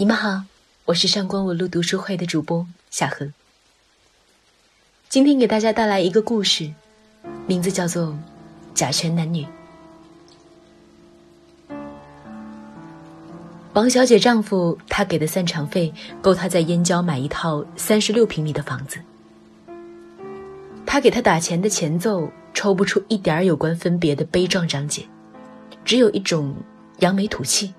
你们好，我是上官文露读书会的主播夏荷。今天给大家带来一个故事，名字叫做《甲醛男女》。王小姐丈夫她给的散场费够她在燕郊买一套三十六平米的房子。他给她打钱的前奏抽不出一点有关分别的悲壮章节，只有一种扬眉吐气。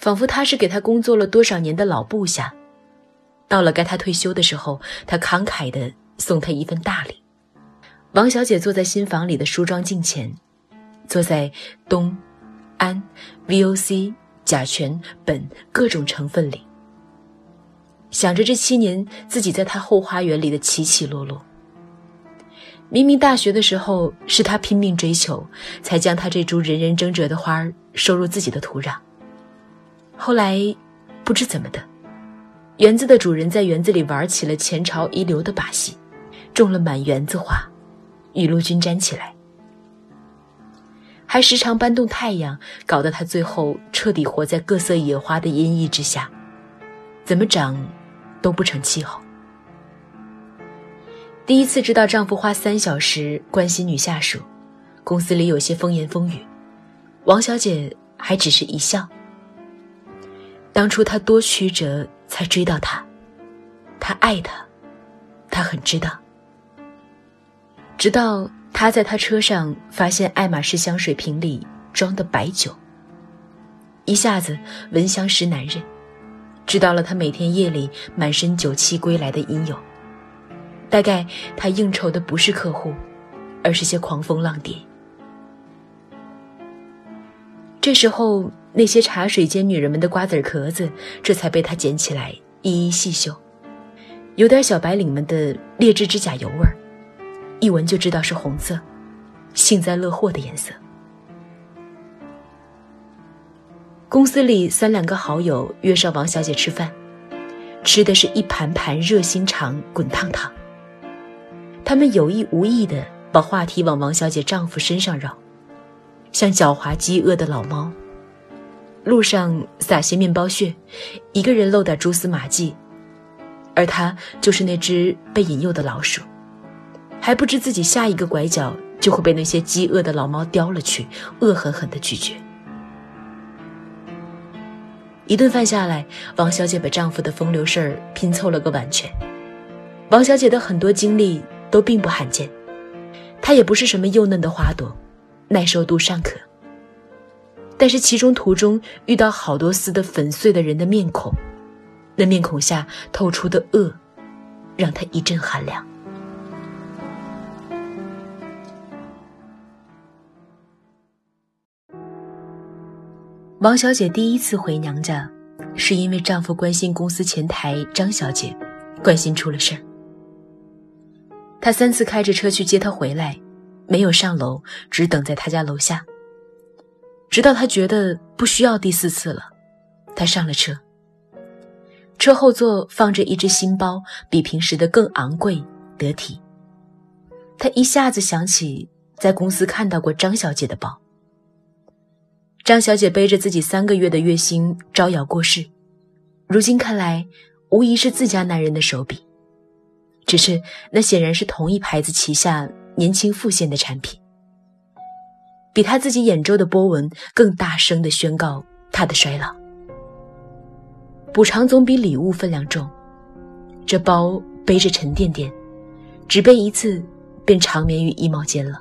仿佛他是给他工作了多少年的老部下，到了该他退休的时候，他慷慨地送他一份大礼。王小姐坐在新房里的梳妆镜前，坐在东、安、VOC、甲醛、苯各种成分里，想着这七年自己在他后花园里的起起落落。明明大学的时候是他拼命追求，才将他这株人人争折的花儿收入自己的土壤。后来，不知怎么的，园子的主人在园子里玩起了前朝遗留的把戏，种了满园子花，雨露均沾起来，还时常搬动太阳，搞得他最后彻底活在各色野花的阴翳之下，怎么长都不成气候。第一次知道丈夫花三小时关心女下属，公司里有些风言风语，王小姐还只是一笑。当初他多曲折才追到她，他爱她，他很知道。直到他在他车上发现爱马仕香水瓶里装的白酒，一下子闻香识男人，知道了他每天夜里满身酒气归来的因由。大概他应酬的不是客户，而是些狂风浪蝶。这时候。那些茶水间女人们的瓜子壳子，这才被他捡起来一一细嗅，有点小白领们的劣质指甲油味儿，一闻就知道是红色，幸灾乐祸的颜色。公司里三两个好友约上王小姐吃饭，吃的是一盘盘热心肠滚烫烫。他们有意无意的把话题往王小姐丈夫身上绕，像狡猾饥饿的老猫。路上撒些面包屑，一个人露点蛛丝马迹，而他就是那只被引诱的老鼠，还不知自己下一个拐角就会被那些饥饿的老猫叼了去，恶狠狠地拒绝。一顿饭下来，王小姐把丈夫的风流事儿拼凑了个完全。王小姐的很多经历都并不罕见，她也不是什么幼嫩的花朵，耐受度尚可。但是其中途中遇到好多撕得粉碎的人的面孔，那面孔下透出的恶，让他一阵寒凉。王小姐第一次回娘家，是因为丈夫关心公司前台张小姐，关心出了事儿。他三次开着车去接她回来，没有上楼，只等在她家楼下。直到他觉得不需要第四次了，他上了车。车后座放着一只新包，比平时的更昂贵得体。他一下子想起在公司看到过张小姐的包。张小姐背着自己三个月的月薪招摇过市，如今看来，无疑是自家男人的手笔。只是那显然是同一牌子旗下年轻副线的产品。比他自己眼周的波纹更大声地宣告他的衰老。补偿总比礼物分量重，这包背着沉甸甸，只背一次便长眠于衣帽间了。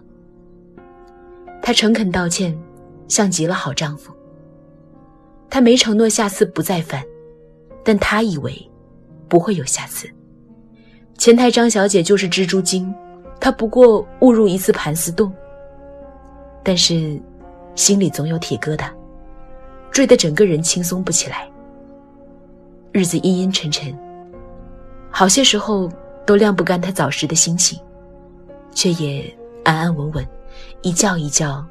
他诚恳道歉，像极了好丈夫。他没承诺下次不再犯，但他以为不会有下次。前台张小姐就是蜘蛛精，她不过误入一次盘丝洞。但是，心里总有铁疙瘩，坠得整个人轻松不起来。日子阴阴沉沉，好些时候都晾不干他早时的心情，却也安安稳稳，一觉一觉，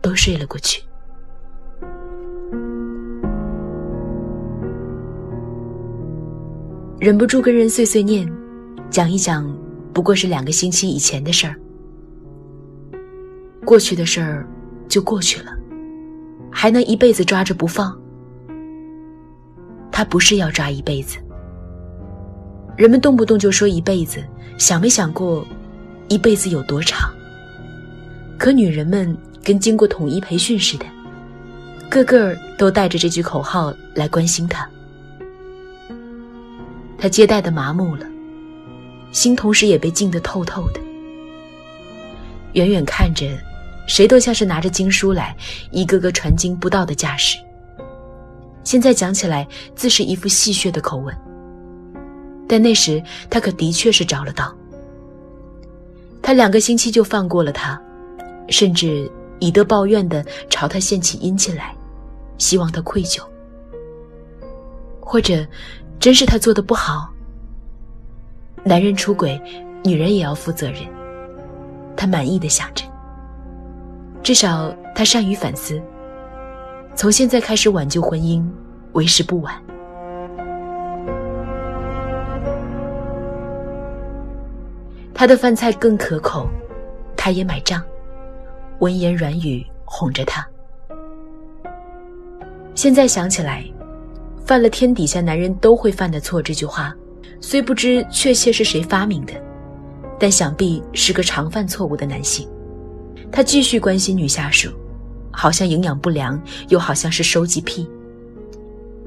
都睡了过去。忍不住跟人碎碎念，讲一讲，不过是两个星期以前的事儿。过去的事儿就过去了，还能一辈子抓着不放？他不是要抓一辈子。人们动不动就说一辈子，想没想过，一辈子有多长？可女人们跟经过统一培训似的，个个都带着这句口号来关心他。他接待的麻木了，心同时也被静得透透的。远远看着，谁都像是拿着经书来，一个个传经布道的架势。现在讲起来，自是一副戏谑的口吻。但那时他可的确是着了道。他两个星期就放过了他，甚至以德报怨的朝他献起殷勤来，希望他愧疚。或者，真是他做的不好。男人出轨，女人也要负责任。他满意的想着，至少他善于反思。从现在开始挽救婚姻，为时不晚。他的饭菜更可口，他也买账，温言软语哄着他。现在想起来，犯了天底下男人都会犯的错这句话，虽不知确切是谁发明的。但想必是个常犯错误的男性，他继续关心女下属，好像营养不良，又好像是收集癖。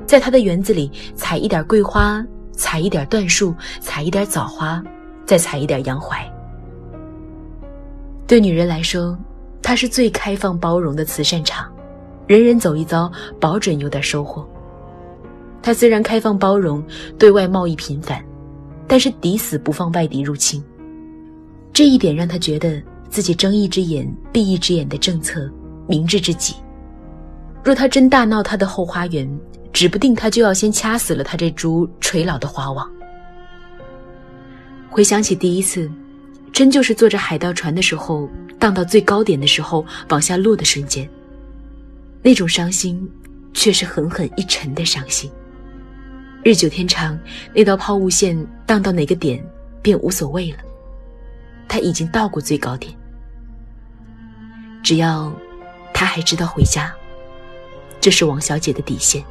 在他的园子里采一点桂花，采一点椴树，采一点枣花，再采一点洋槐。对女人来说，他是最开放包容的慈善场，人人走一遭，保准有点收获。他虽然开放包容，对外贸易频繁，但是抵死不放外敌入侵。这一点让他觉得自己睁一只眼闭一只眼的政策明智之极。若他真大闹他的后花园，指不定他就要先掐死了他这株垂老的花网。回想起第一次，真就是坐着海盗船的时候，荡到最高点的时候往下落的瞬间，那种伤心，却是狠狠一沉的伤心。日久天长，那道抛物线荡到哪个点，便无所谓了。他已经到过最高点，只要他还知道回家，这是王小姐的底线。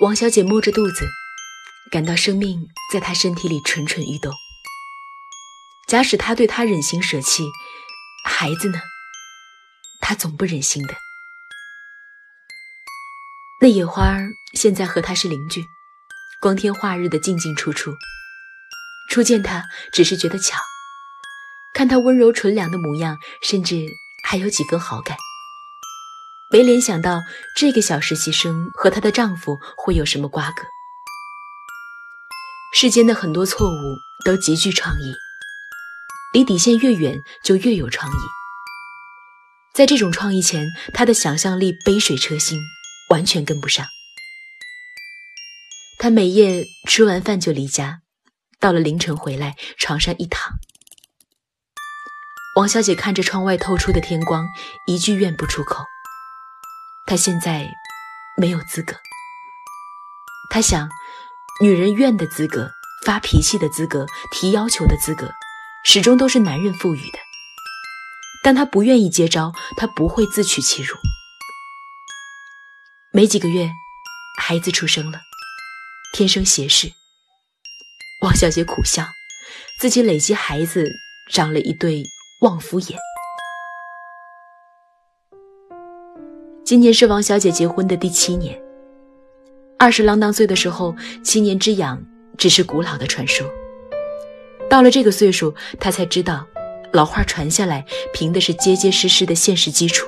王小姐摸着肚子，感到生命在她身体里蠢蠢欲动。假使她对他忍心舍弃，孩子呢？她总不忍心的。那野花现在和他是邻居，光天化日的进进出出。初见他，只是觉得巧，看他温柔纯良的模样，甚至还有几分好感。没联想到这个小实习生和她的丈夫会有什么瓜葛。世间的很多错误都极具创意，离底线越远就越有创意。在这种创意前，他的想象力杯水车薪。完全跟不上。他每夜吃完饭就离家，到了凌晨回来，床上一躺。王小姐看着窗外透出的天光，一句怨不出口。她现在没有资格。她想，女人怨的资格、发脾气的资格、提要求的资格，始终都是男人赋予的。但她不愿意接招，她不会自取其辱。没几个月，孩子出生了，天生斜视。王小姐苦笑，自己累积孩子长了一对旺夫眼。今年是王小姐结婚的第七年。二十郎当岁的时候，七年之痒只是古老的传说。到了这个岁数，她才知道，老话传下来，凭的是结结实实的现实基础。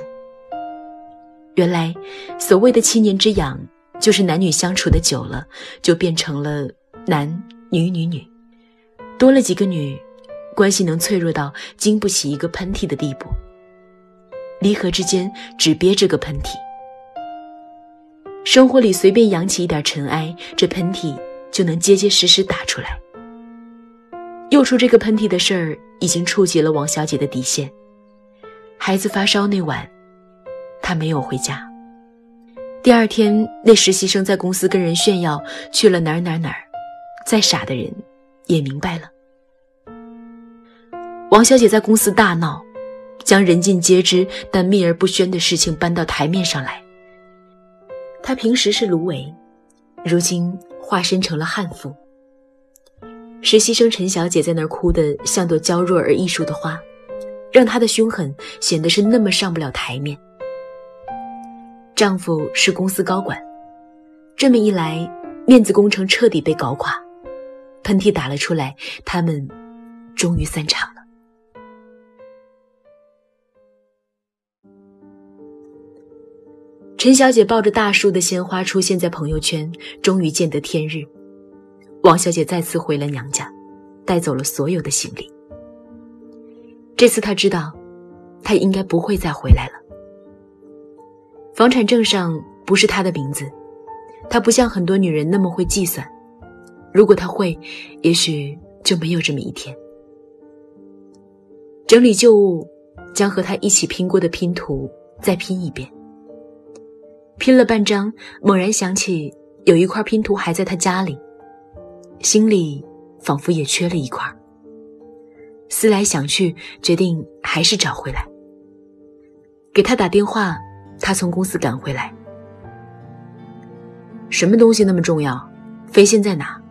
原来，所谓的七年之痒，就是男女相处的久了，就变成了男女女女，多了几个女，关系能脆弱到经不起一个喷嚏的地步。离合之间只憋着个喷嚏，生活里随便扬起一点尘埃，这喷嚏就能结结实实打出来。又出这个喷嚏的事儿，已经触及了王小姐的底线。孩子发烧那晚。他没有回家。第二天，那实习生在公司跟人炫耀去了哪儿哪儿哪儿。再傻的人也明白了。王小姐在公司大闹，将人尽皆知但秘而不宣的事情搬到台面上来。她平时是芦苇，如今化身成了悍妇。实习生陈小姐在那儿哭得像朵娇弱而艺术的花，让她的凶狠显得是那么上不了台面。丈夫是公司高管，这么一来，面子工程彻底被搞垮，喷嚏打了出来，他们终于散场了。陈小姐抱着大束的鲜花出现在朋友圈，终于见得天日。王小姐再次回了娘家，带走了所有的行李。这次她知道，她应该不会再回来了。房产证上不是她的名字，她不像很多女人那么会计算。如果她会，也许就没有这么一天。整理旧物，将和她一起拼过的拼图再拼一遍。拼了半张，猛然想起有一块拼图还在她家里。心里仿佛也缺了一块。思来想去，决定还是找回来。给他打电话，他从公司赶回来。什么东西那么重要？飞信在哪？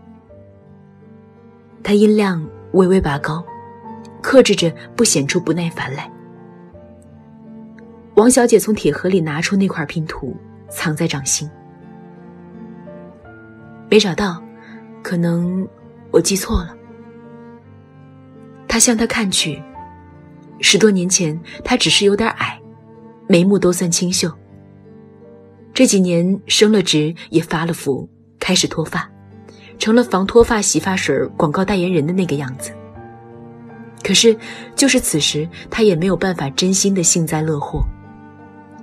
他音量微微拔高，克制着不显出不耐烦来。王小姐从铁盒里拿出那块拼图，藏在掌心。没找到。可能我记错了。他向他看去，十多年前他只是有点矮，眉目都算清秀。这几年升了职，也发了福，开始脱发，成了防脱发洗发水广告代言人的那个样子。可是，就是此时，他也没有办法真心的幸灾乐祸，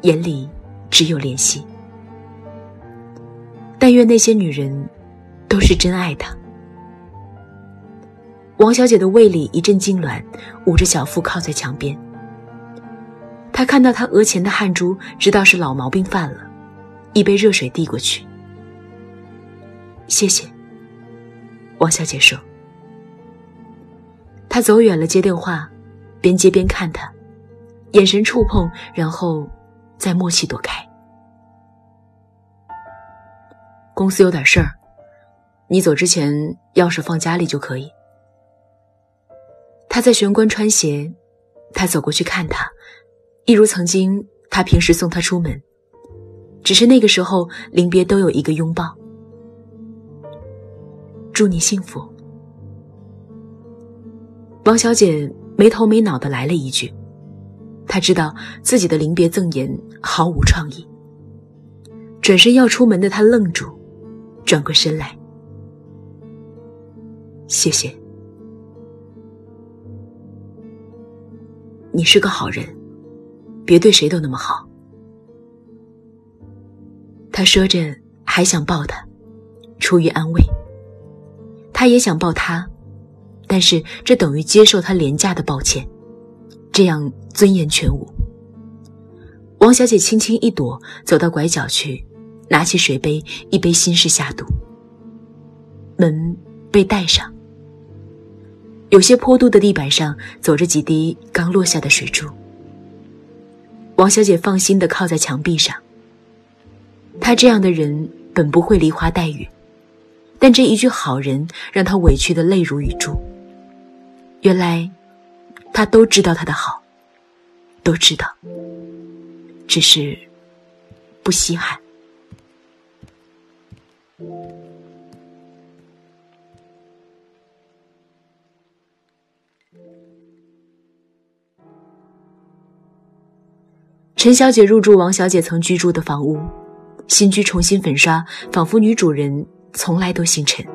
眼里只有怜惜。但愿那些女人。都是真爱他。王小姐的胃里一阵痉挛，捂着小腹靠在墙边。他看到他额前的汗珠，知道是老毛病犯了，一杯热水递过去。谢谢。王小姐说。他走远了接电话，边接边看他，眼神触碰，然后再默契躲开。公司有点事儿。你走之前，钥匙放家里就可以。他在玄关穿鞋，他走过去看他，一如曾经，他平时送他出门，只是那个时候临别都有一个拥抱。祝你幸福。王小姐没头没脑的来了一句，她知道自己的临别赠言毫无创意。转身要出门的她愣住，转过身来。谢谢，你是个好人，别对谁都那么好。他说着，还想抱她，出于安慰。他也想抱她，但是这等于接受他廉价的抱歉，这样尊严全无。王小姐轻轻一躲，走到拐角去，拿起水杯，一杯心事下肚。门被带上。有些坡度的地板上，走着几滴刚落下的水珠。王小姐放心的靠在墙壁上。她这样的人本不会梨花带雨，但这一句“好人”让她委屈的泪如雨珠。原来，他都知道他的好，都知道，只是不稀罕。陈小姐入住王小姐曾居住的房屋，新居重新粉刷，仿佛女主人从来都姓陈。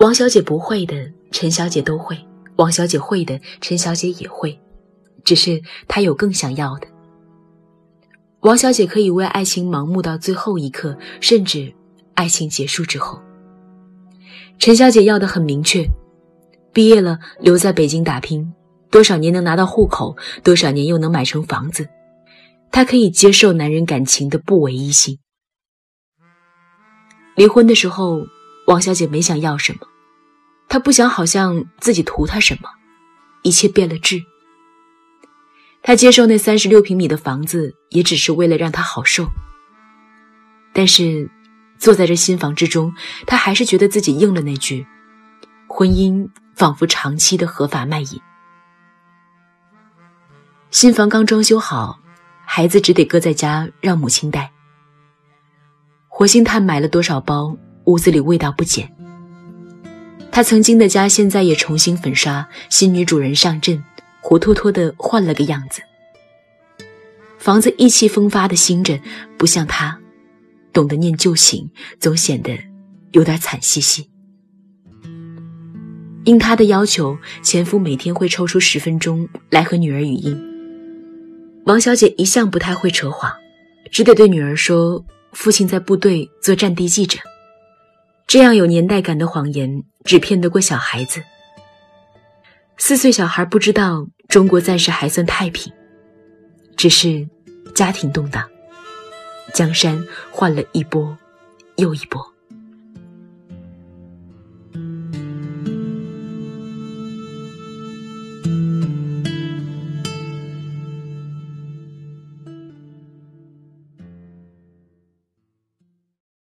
王小姐不会的，陈小姐都会；王小姐会的，陈小姐也会，只是她有更想要的。王小姐可以为爱情盲目到最后一刻，甚至爱情结束之后。陈小姐要的很明确，毕业了留在北京打拼。多少年能拿到户口，多少年又能买成房子？她可以接受男人感情的不唯一性。离婚的时候，王小姐没想要什么，她不想好像自己图他什么，一切变了质。她接受那三十六平米的房子，也只是为了让他好受。但是，坐在这新房之中，她还是觉得自己应了那句：“婚姻仿佛长期的合法卖淫。”新房刚装修好，孩子只得搁在家让母亲带。活性炭买了多少包，屋子里味道不减。他曾经的家现在也重新粉刷，新女主人上阵，活脱脱的换了个样子。房子意气风发的新着，不像他，懂得念旧情，总显得有点惨兮兮。应他的要求，前夫每天会抽出十分钟来和女儿语音。王小姐一向不太会扯谎，只得对女儿说：“父亲在部队做战地记者。”这样有年代感的谎言，只骗得过小孩子。四岁小孩不知道中国暂时还算太平，只是家庭动荡，江山换了一波又一波。